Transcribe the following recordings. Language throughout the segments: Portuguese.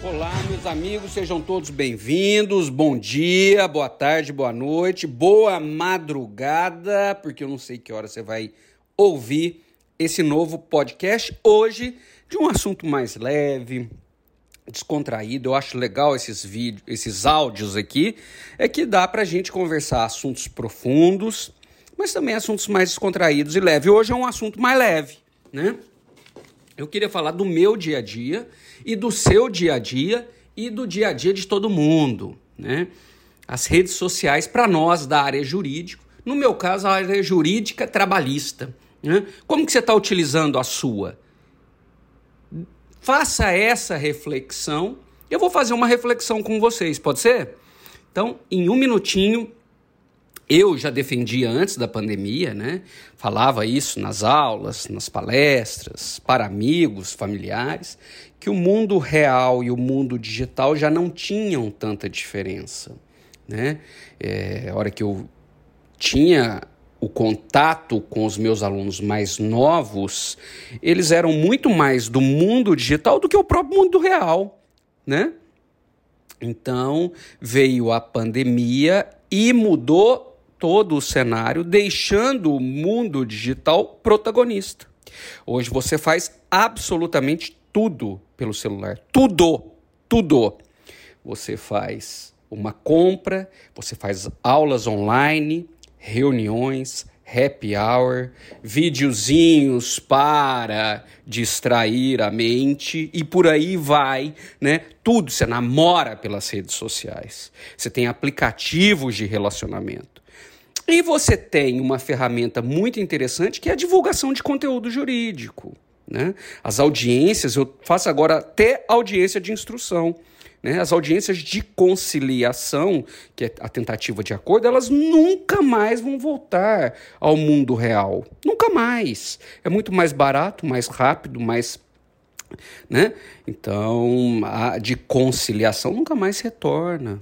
Olá, meus amigos, sejam todos bem-vindos. Bom dia, boa tarde, boa noite, boa madrugada, porque eu não sei que hora você vai ouvir esse novo podcast hoje de um assunto mais leve, descontraído. Eu acho legal esses vídeos, esses áudios aqui, é que dá pra gente conversar assuntos profundos, mas também assuntos mais descontraídos e leves. Hoje é um assunto mais leve, né? Eu queria falar do meu dia a dia e do seu dia a dia e do dia a dia de todo mundo, né? As redes sociais para nós da área jurídica, no meu caso a área jurídica trabalhista, né? Como que você está utilizando a sua? Faça essa reflexão. Eu vou fazer uma reflexão com vocês, pode ser? Então, em um minutinho, eu já defendia antes da pandemia, né? Falava isso nas aulas, nas palestras, para amigos, familiares, que o mundo real e o mundo digital já não tinham tanta diferença, né? É, a hora que eu tinha o contato com os meus alunos mais novos, eles eram muito mais do mundo digital do que o próprio mundo real, né? Então veio a pandemia e mudou todo o cenário, deixando o mundo digital protagonista. Hoje você faz absolutamente tudo pelo celular. Tudo, tudo. Você faz uma compra, você faz aulas online, reuniões, happy hour, videozinhos para distrair a mente e por aí vai, né? Tudo você namora pelas redes sociais. Você tem aplicativos de relacionamento. E você tem uma ferramenta muito interessante que é a divulgação de conteúdo jurídico. Né? As audiências, eu faço agora até audiência de instrução. Né? As audiências de conciliação, que é a tentativa de acordo, elas nunca mais vão voltar ao mundo real. Nunca mais. É muito mais barato, mais rápido, mais. Né? Então, a de conciliação nunca mais retorna.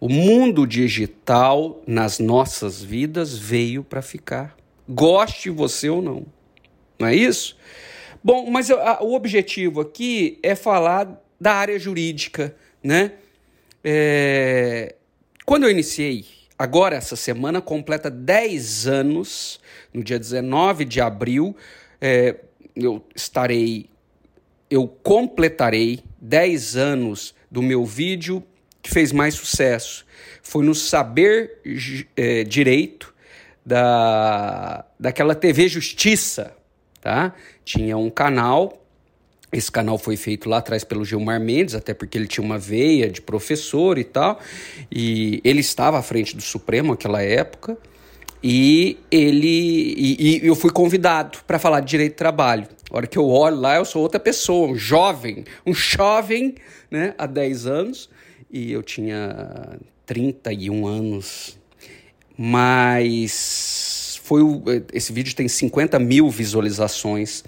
O mundo digital nas nossas vidas veio para ficar. Goste você ou não. Não é isso? Bom, mas a, o objetivo aqui é falar da área jurídica, né? É... Quando eu iniciei, agora essa semana completa 10 anos, no dia 19 de abril, é, eu estarei, eu completarei 10 anos do meu vídeo que fez mais sucesso foi no Saber é, Direito da, daquela TV Justiça, tá? Tinha um canal, esse canal foi feito lá atrás pelo Gilmar Mendes, até porque ele tinha uma veia de professor e tal, e ele estava à frente do Supremo naquela época, e ele e, e eu fui convidado para falar de direito de trabalho. A hora que eu olho lá, eu sou outra pessoa, um jovem, um jovem, né, há 10 anos, e eu tinha 31 anos. Mas foi o, esse vídeo tem 50 mil visualizações.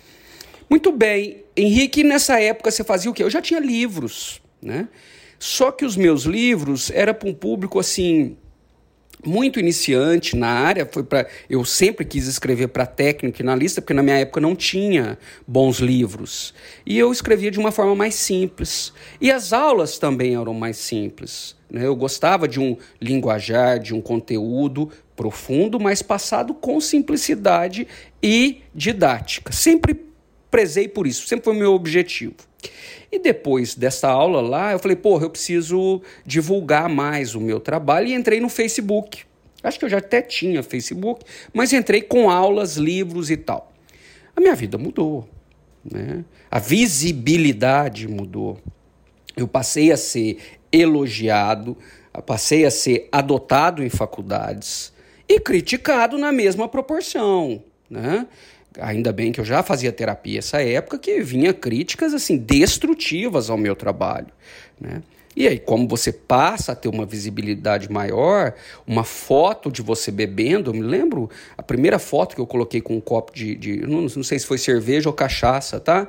Muito bem, Henrique, nessa época você fazia o quê? Eu já tinha livros, né? Só que os meus livros era para um público assim muito iniciante na área, foi para eu sempre quis escrever para técnico e analista, porque na minha época não tinha bons livros. E eu escrevia de uma forma mais simples. E as aulas também eram mais simples. Né? Eu gostava de um linguajar, de um conteúdo profundo, mas passado com simplicidade e didática. Sempre prezei por isso, sempre foi o meu objetivo. E depois dessa aula lá, eu falei, porra, eu preciso divulgar mais o meu trabalho e entrei no Facebook. Acho que eu já até tinha Facebook, mas entrei com aulas, livros e tal. A minha vida mudou, né? A visibilidade mudou. Eu passei a ser elogiado, passei a ser adotado em faculdades e criticado na mesma proporção, né? Ainda bem que eu já fazia terapia essa época, que vinha críticas assim destrutivas ao meu trabalho, né? E aí, como você passa a ter uma visibilidade maior, uma foto de você bebendo, eu me lembro a primeira foto que eu coloquei com um copo de, de não, não sei se foi cerveja ou cachaça, tá?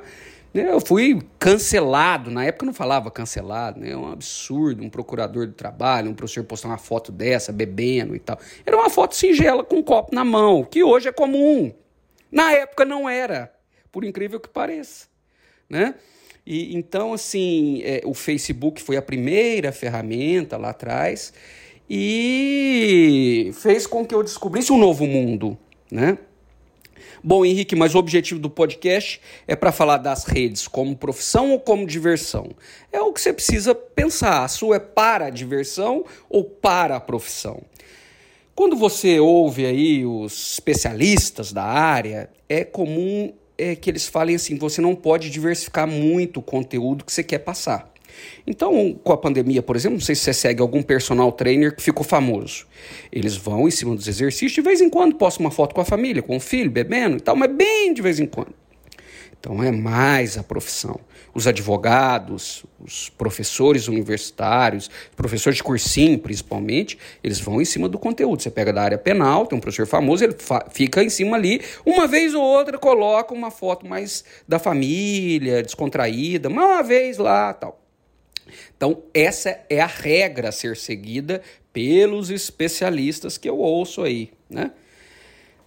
Eu fui cancelado, na época não falava cancelado, né? É um absurdo, um procurador do trabalho, um professor postar uma foto dessa, bebendo e tal. Era uma foto singela com um copo na mão, que hoje é comum. Na época não era, por incrível que pareça, né? E então, assim, é, o Facebook foi a primeira ferramenta lá atrás e fez com que eu descobrisse um novo mundo, né? Bom, Henrique, mas o objetivo do podcast é para falar das redes como profissão ou como diversão. É o que você precisa pensar. A sua é para a diversão ou para a profissão? Quando você ouve aí os especialistas da área, é comum é, que eles falem assim: você não pode diversificar muito o conteúdo que você quer passar. Então, com a pandemia, por exemplo, não sei se você segue algum personal trainer que ficou famoso. Eles vão em cima dos exercícios, de vez em quando postam uma foto com a família, com o filho, bebendo e tal, mas bem de vez em quando. Então é mais a profissão. Os advogados, os professores universitários, professores de cursinho principalmente, eles vão em cima do conteúdo. Você pega da área penal, tem um professor famoso, ele fica em cima ali, uma vez ou outra coloca uma foto mais da família, descontraída, uma vez lá, tal. Então, essa é a regra a ser seguida pelos especialistas que eu ouço aí, né?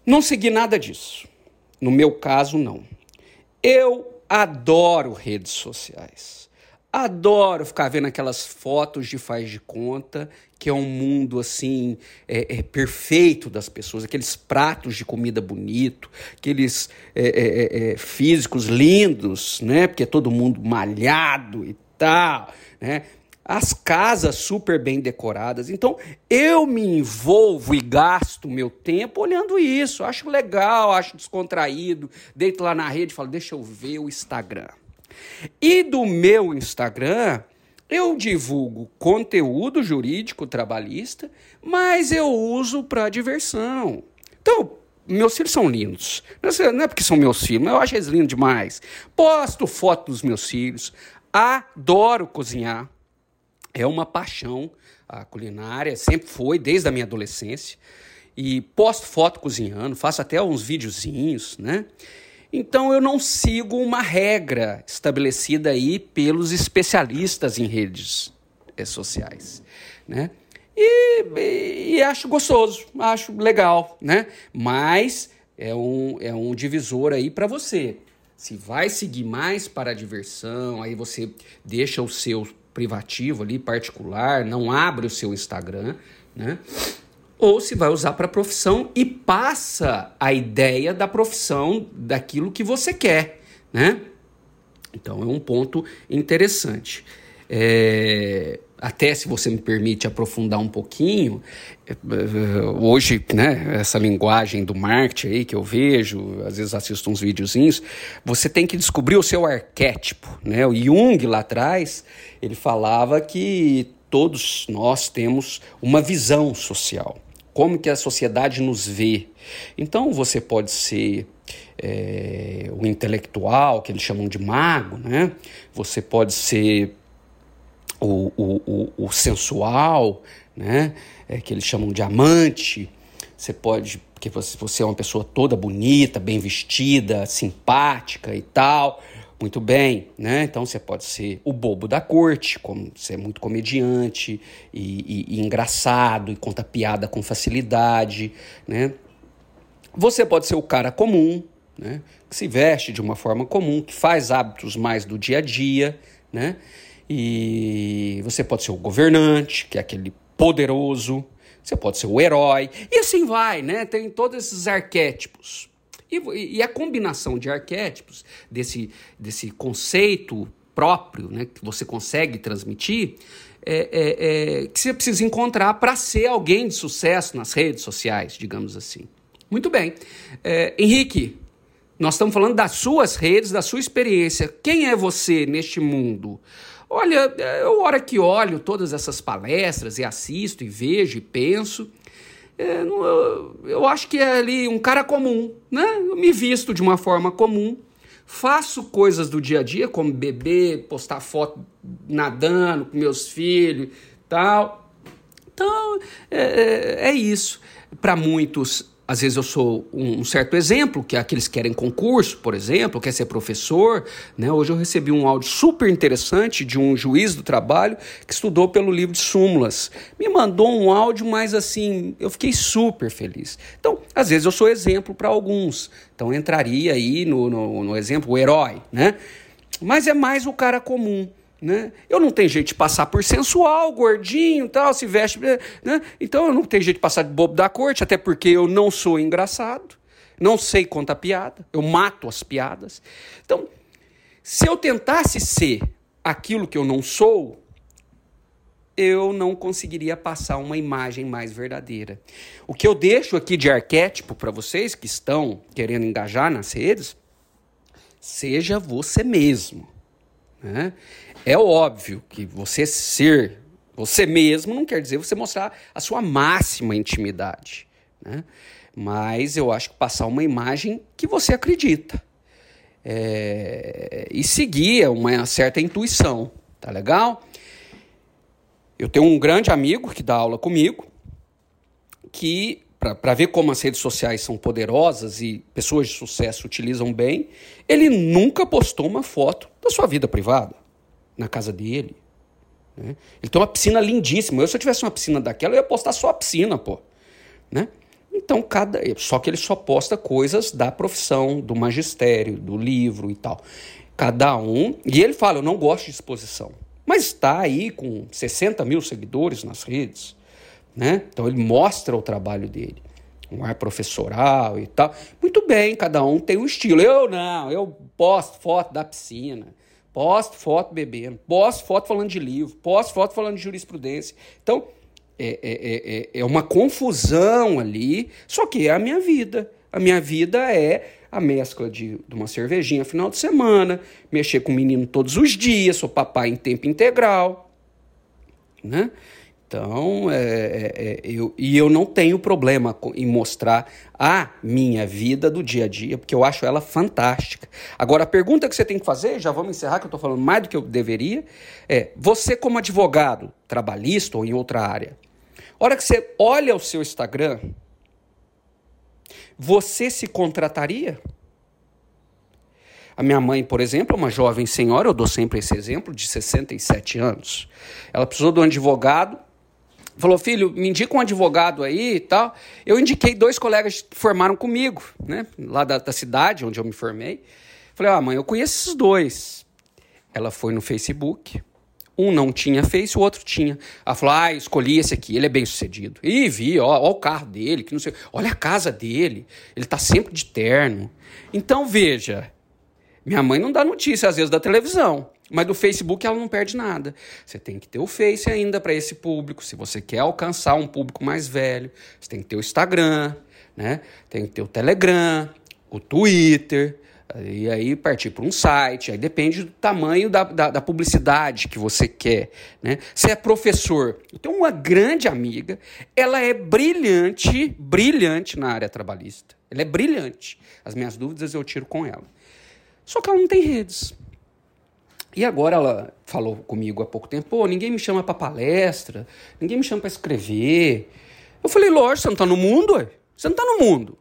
Não segui nada disso. No meu caso, não. Eu adoro redes sociais. Adoro ficar vendo aquelas fotos de faz de conta, que é um mundo assim é, é perfeito das pessoas, aqueles pratos de comida bonito, aqueles é, é, é físicos lindos, né? Porque é todo mundo malhado e tal né? As casas super bem decoradas. Então, eu me envolvo e gasto meu tempo olhando isso. Acho legal, acho descontraído. Deito lá na rede e falo, deixa eu ver o Instagram. E do meu Instagram, eu divulgo conteúdo jurídico trabalhista, mas eu uso para diversão. Então, meus filhos são lindos. Não é porque são meus filhos, mas eu acho eles lindos demais. Posto foto dos meus filhos, Adoro cozinhar. É uma paixão a culinária, sempre foi, desde a minha adolescência. E posto foto cozinhando, faço até uns videozinhos, né? Então eu não sigo uma regra estabelecida aí pelos especialistas em redes eh, sociais, né? E, e, e, acho gostoso, acho legal, né? Mas é um, é um divisor aí para você. Se vai seguir mais para a diversão, aí você deixa o seu privativo ali, particular, não abre o seu Instagram, né? Ou se vai usar para profissão e passa a ideia da profissão daquilo que você quer, né? Então é um ponto interessante. É, até se você me permite aprofundar um pouquinho, é, hoje, né, essa linguagem do marketing aí que eu vejo, às vezes assisto uns videozinhos, você tem que descobrir o seu arquétipo, né? O Jung lá atrás, ele falava que todos nós temos uma visão social, como que a sociedade nos vê. Então você pode ser é, o intelectual, que eles chamam de mago, né? Você pode ser o, o, o, o sensual, né? É, que eles chamam de amante. Você pode, porque você, você é uma pessoa toda bonita, bem vestida, simpática e tal. Muito bem, né? Então você pode ser o bobo da corte, como você é muito comediante e, e, e engraçado e conta piada com facilidade, né? Você pode ser o cara comum, né? Que se veste de uma forma comum, que faz hábitos mais do dia a dia, né? E você pode ser o governante, que é aquele poderoso, você pode ser o herói, e assim vai, né? Tem todos esses arquétipos. E, e a combinação de arquétipos, desse, desse conceito próprio, né, que você consegue transmitir, é, é, é que você precisa encontrar para ser alguém de sucesso nas redes sociais, digamos assim. Muito bem. É, Henrique, nós estamos falando das suas redes, da sua experiência. Quem é você neste mundo? Olha, eu hora que olho todas essas palestras e assisto e vejo e penso, é, eu, eu acho que é ali um cara comum, né? Eu me visto de uma forma comum, faço coisas do dia a dia, como beber, postar foto nadando com meus filhos tal. Então, é, é, é isso. Para muitos às vezes eu sou um certo exemplo, que é aqueles que querem concurso, por exemplo, quer ser professor. Né? Hoje eu recebi um áudio super interessante de um juiz do trabalho que estudou pelo livro de súmulas. Me mandou um áudio, mas assim, eu fiquei super feliz. Então, às vezes eu sou exemplo para alguns. Então entraria aí no, no, no exemplo o herói, né? mas é mais o cara comum. Né? Eu não tenho jeito de passar por sensual, gordinho, tal, se veste, né? Então eu não tenho jeito de passar de bobo da corte, até porque eu não sou engraçado, não sei contar piada, eu mato as piadas. Então, se eu tentasse ser aquilo que eu não sou, eu não conseguiria passar uma imagem mais verdadeira. O que eu deixo aqui de arquétipo para vocês que estão querendo engajar nas redes, seja você mesmo. Né? É óbvio que você ser você mesmo não quer dizer você mostrar a sua máxima intimidade. Né? Mas eu acho que passar uma imagem que você acredita. É... e seguir uma certa intuição. Tá legal? Eu tenho um grande amigo que dá aula comigo, que, para ver como as redes sociais são poderosas e pessoas de sucesso utilizam bem, ele nunca postou uma foto da sua vida privada na casa dele. Né? Ele tem uma piscina lindíssima. Eu, se eu tivesse uma piscina daquela, eu ia postar só a piscina, pô. Né? Então, cada. Só que ele só posta coisas da profissão, do magistério, do livro e tal. Cada um. E ele fala: eu não gosto de exposição mas está aí com 60 mil seguidores nas redes. Né? Então ele mostra o trabalho dele, um ar professoral e tal. Muito bem, cada um tem um estilo. Eu não, eu posto foto da piscina, posto foto bebendo, posto foto falando de livro, posto foto falando de jurisprudência. Então é, é, é, é uma confusão ali, só que é a minha vida. A minha vida é a mescla de, de, uma cervejinha final de semana, mexer com o menino todos os dias, sou papai em tempo integral, né? Então, é, é, é, eu, e eu não tenho problema em mostrar a minha vida do dia a dia, porque eu acho ela fantástica. Agora, a pergunta que você tem que fazer, já vamos encerrar, que eu estou falando mais do que eu deveria, é: você, como advogado, trabalhista ou em outra área, hora que você olha o seu Instagram, você se contrataria? A minha mãe, por exemplo, é uma jovem senhora, eu dou sempre esse exemplo, de 67 anos. Ela precisou de um advogado, falou: Filho, me indica um advogado aí e tal. Eu indiquei dois colegas que formaram comigo, né, lá da, da cidade onde eu me formei. Falei: Ah, mãe, eu conheço esses dois. Ela foi no Facebook, um não tinha Face, o outro tinha. Ela falou: ah, escolhi esse aqui, ele é bem sucedido. E vi, ó, ó o carro dele, que não sei. Olha a casa dele, ele tá sempre de terno. Então veja, minha mãe não dá notícia às vezes da televisão, mas do Facebook ela não perde nada. Você tem que ter o Face ainda para esse público. Se você quer alcançar um público mais velho, você tem que ter o Instagram, né? Tem que ter o Telegram, o Twitter. E aí partir para um site, aí depende do tamanho da, da, da, publicidade que você quer. Né? Você é professor. Eu tenho uma grande amiga, ela é brilhante, brilhante na área trabalhista. Ela é brilhante. As minhas dúvidas eu tiro com ela. Só que ela não tem redes. E agora ela falou comigo há pouco tempo, pô, ninguém me chama para palestra, ninguém me chama para escrever. Eu falei, lógico, você não está no mundo, ué. Você não está no mundo.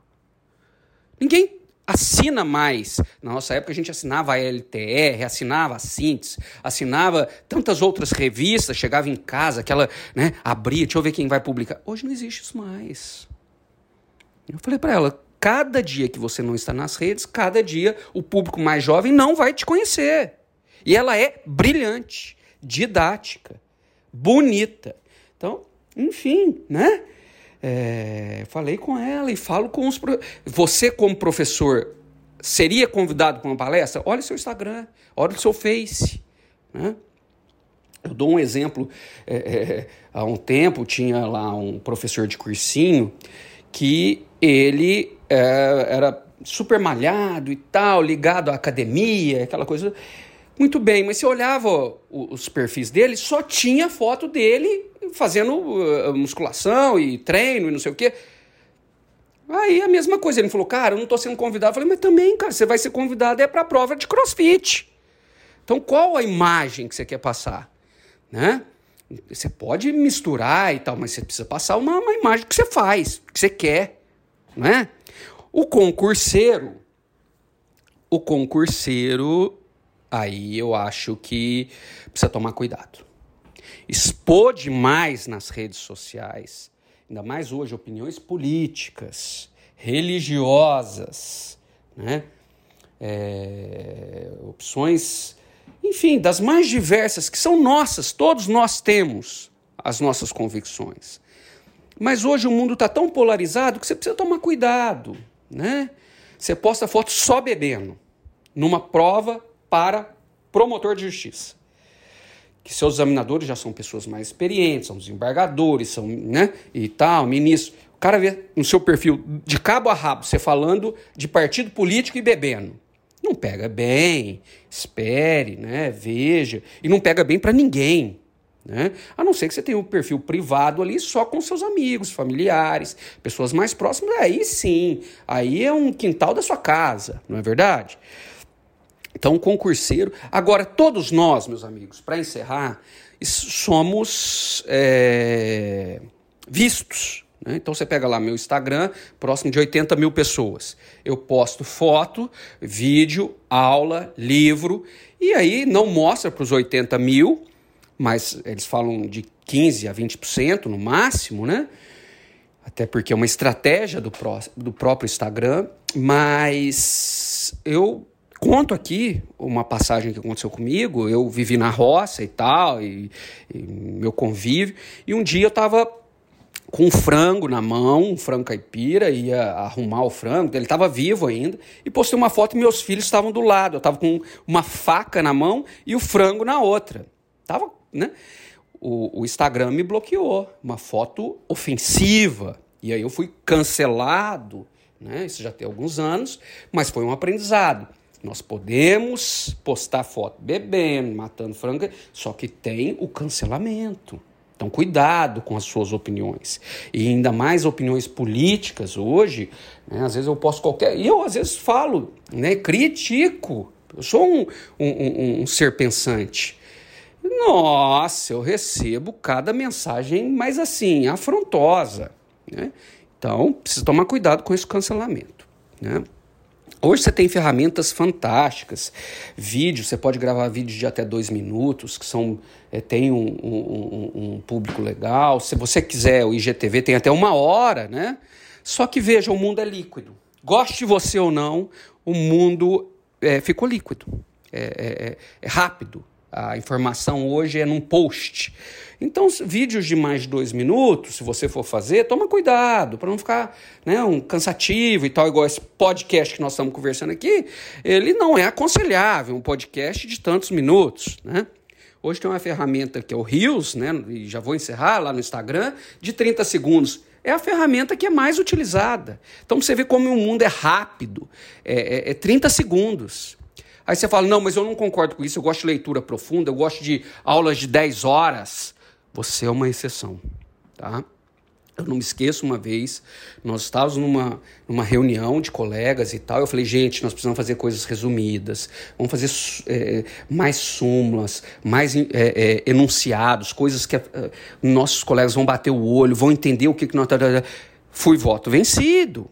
Ninguém assina mais. Na nossa época a gente assinava a LTR, assinava a Sintes, assinava tantas outras revistas, chegava em casa, aquela, né, abria, deixa eu ver quem vai publicar. Hoje não existe isso mais. Eu falei para ela, cada dia que você não está nas redes, cada dia o público mais jovem não vai te conhecer. E ela é brilhante, didática, bonita. Então, enfim, né? É, falei com ela e falo com os. Você, como professor, seria convidado para uma palestra? Olha o seu Instagram, olha o seu Face. Né? Eu dou um exemplo. É, é, há um tempo tinha lá um professor de cursinho que ele é, era super malhado e tal, ligado à academia, aquela coisa. Muito bem, mas você olhava os perfis dele, só tinha foto dele fazendo uh, musculação e treino e não sei o quê. Aí a mesma coisa, ele falou, cara, eu não estou sendo convidado. Eu falei, mas também, cara, você vai ser convidado é para a prova de crossfit. Então qual a imagem que você quer passar? Né? Você pode misturar e tal, mas você precisa passar uma, uma imagem que você faz, que você quer. Né? O concurseiro, o concurseiro, aí eu acho que precisa tomar cuidado expor demais nas redes sociais, ainda mais hoje, opiniões políticas, religiosas, né? É, opções enfim, das mais diversas, que são nossas, todos nós temos as nossas convicções. Mas hoje o mundo está tão polarizado que você precisa tomar cuidado, né? Você posta foto só bebendo, numa prova para promotor de justiça. Que seus examinadores já são pessoas mais experientes, são desembargadores, são, né, e tal, ministros. O cara vê no seu perfil, de cabo a rabo, você falando de partido político e bebendo. Não pega bem, espere, né, veja, e não pega bem para ninguém. Né? A não ser que você tenha um perfil privado ali só com seus amigos, familiares, pessoas mais próximas, aí sim, aí é um quintal da sua casa, não é verdade? Então, concurseiro. Agora, todos nós, meus amigos, para encerrar, somos é, vistos. Né? Então, você pega lá meu Instagram, próximo de 80 mil pessoas. Eu posto foto, vídeo, aula, livro, e aí não mostra para os 80 mil, mas eles falam de 15% a 20% no máximo, né? Até porque é uma estratégia do, pró do próprio Instagram, mas eu conto aqui uma passagem que aconteceu comigo. Eu vivi na roça e tal, e, e meu convívio. E um dia eu estava com um frango na mão, um frango caipira, ia arrumar o frango, ele estava vivo ainda, e postei uma foto e meus filhos estavam do lado. Eu estava com uma faca na mão e o frango na outra. Tava, né? O, o Instagram me bloqueou, uma foto ofensiva. E aí eu fui cancelado, né? Isso já tem alguns anos, mas foi um aprendizado. Nós podemos postar foto bebendo, matando frango, só que tem o cancelamento. Então, cuidado com as suas opiniões. E ainda mais opiniões políticas hoje, né? às vezes eu posto qualquer. E eu, às vezes, falo, né? critico. Eu sou um, um, um, um ser pensante. Nossa, eu recebo cada mensagem mais assim, afrontosa. Né? Então, precisa tomar cuidado com esse cancelamento. Né? Hoje você tem ferramentas fantásticas, vídeos, você pode gravar vídeos de até dois minutos, que são é, tem um, um, um, público legal. Se você quiser, o IGTV tem até uma hora, né? Só que veja, o mundo é líquido. Goste você ou não, o mundo é, ficou líquido, é, é, é, é rápido. A informação hoje é num post. Então, vídeos de mais de dois minutos, se você for fazer, toma cuidado para não ficar né, um cansativo e tal, igual esse podcast que nós estamos conversando aqui. Ele não é aconselhável, um podcast de tantos minutos. Né? Hoje tem uma ferramenta que é o Reels, né, e já vou encerrar lá no Instagram, de 30 segundos é a ferramenta que é mais utilizada. Então você vê como o mundo é rápido, é, é, é 30 segundos. Aí você fala, não, mas eu não concordo com isso, eu gosto de leitura profunda, eu gosto de aulas de 10 horas. Você é uma exceção, tá? Eu não me esqueço uma vez, nós estávamos numa, numa reunião de colegas e tal. Eu falei, gente, nós precisamos fazer coisas resumidas, vamos fazer é, mais súmulas, mais é, é, enunciados, coisas que nossos colegas vão bater o olho, vão entender o que, que nós. Fui voto vencido.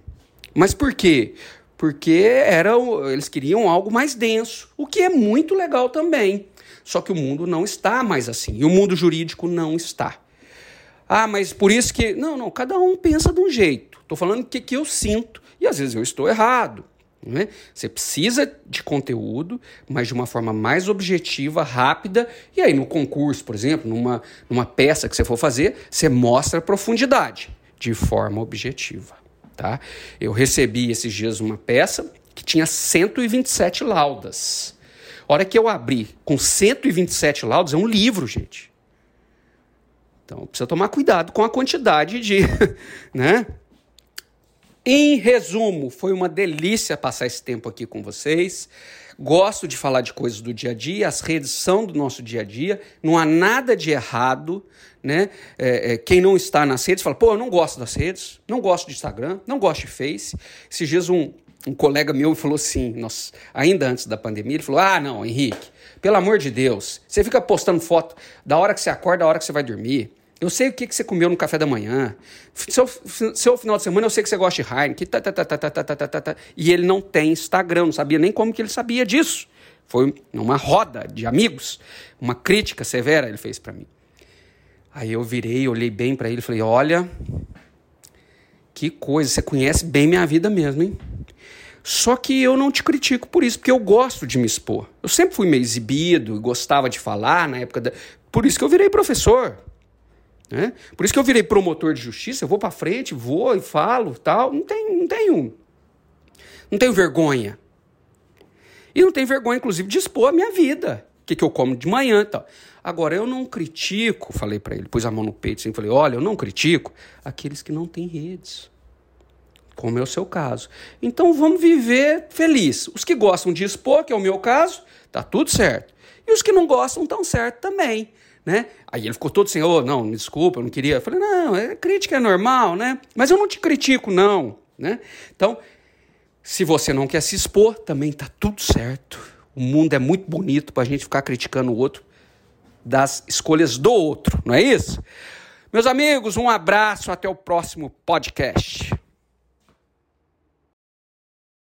Mas por quê? Porque era, eles queriam algo mais denso, o que é muito legal também. Só que o mundo não está mais assim, e o mundo jurídico não está. Ah, mas por isso que. Não, não, cada um pensa de um jeito. Estou falando o que, que eu sinto, e às vezes eu estou errado. Né? Você precisa de conteúdo, mas de uma forma mais objetiva, rápida, e aí no concurso, por exemplo, numa, numa peça que você for fazer, você mostra a profundidade de forma objetiva. Tá? Eu recebi esses dias uma peça que tinha 127 laudas. A hora que eu abri com 127 laudas, é um livro, gente. Então precisa tomar cuidado com a quantidade de. né? Em resumo, foi uma delícia passar esse tempo aqui com vocês. Gosto de falar de coisas do dia a dia, as redes são do nosso dia a dia, não há nada de errado, né? É, é, quem não está nas redes fala, pô, eu não gosto das redes, não gosto de Instagram, não gosto de Face. Esses dias um, um colega meu falou assim, nós, ainda antes da pandemia, ele falou: Ah, não, Henrique, pelo amor de Deus, você fica postando foto da hora que você acorda, da hora que você vai dormir. Eu sei o que, que você comeu no café da manhã. Seu, seu final de semana eu sei que você gosta de Heineken. Tá tá, tá, tá, tá, tá, tá, tá, tá, tá, E ele não tem Instagram, não sabia nem como que ele sabia disso. Foi numa roda de amigos, uma crítica severa ele fez para mim. Aí eu virei, olhei bem para ele e falei: Olha, que coisa, você conhece bem minha vida mesmo, hein? Só que eu não te critico por isso, porque eu gosto de me expor. Eu sempre fui meio exibido, gostava de falar na época da. Por isso que eu virei professor. Né? Por isso que eu virei promotor de justiça. Eu vou para frente, vou e falo, tal. Não tenho, não tenho, não tenho vergonha. E não tenho vergonha, inclusive, de expor a minha vida. O que, que eu como de manhã tal. Agora, eu não critico, falei para ele, pus a mão no peito assim, falei: olha, eu não critico aqueles que não têm redes como é o seu caso. Então vamos viver feliz. Os que gostam de expor, que é o meu caso, tá tudo certo. E os que não gostam estão certo também. Né? Aí ele ficou todo assim, oh, não, desculpa, eu não queria. Eu falei, não, é, crítica é normal, né? Mas eu não te critico, não. Né? Então, se você não quer se expor, também tá tudo certo. O mundo é muito bonito para a gente ficar criticando o outro das escolhas do outro, não é isso? Meus amigos, um abraço, até o próximo podcast.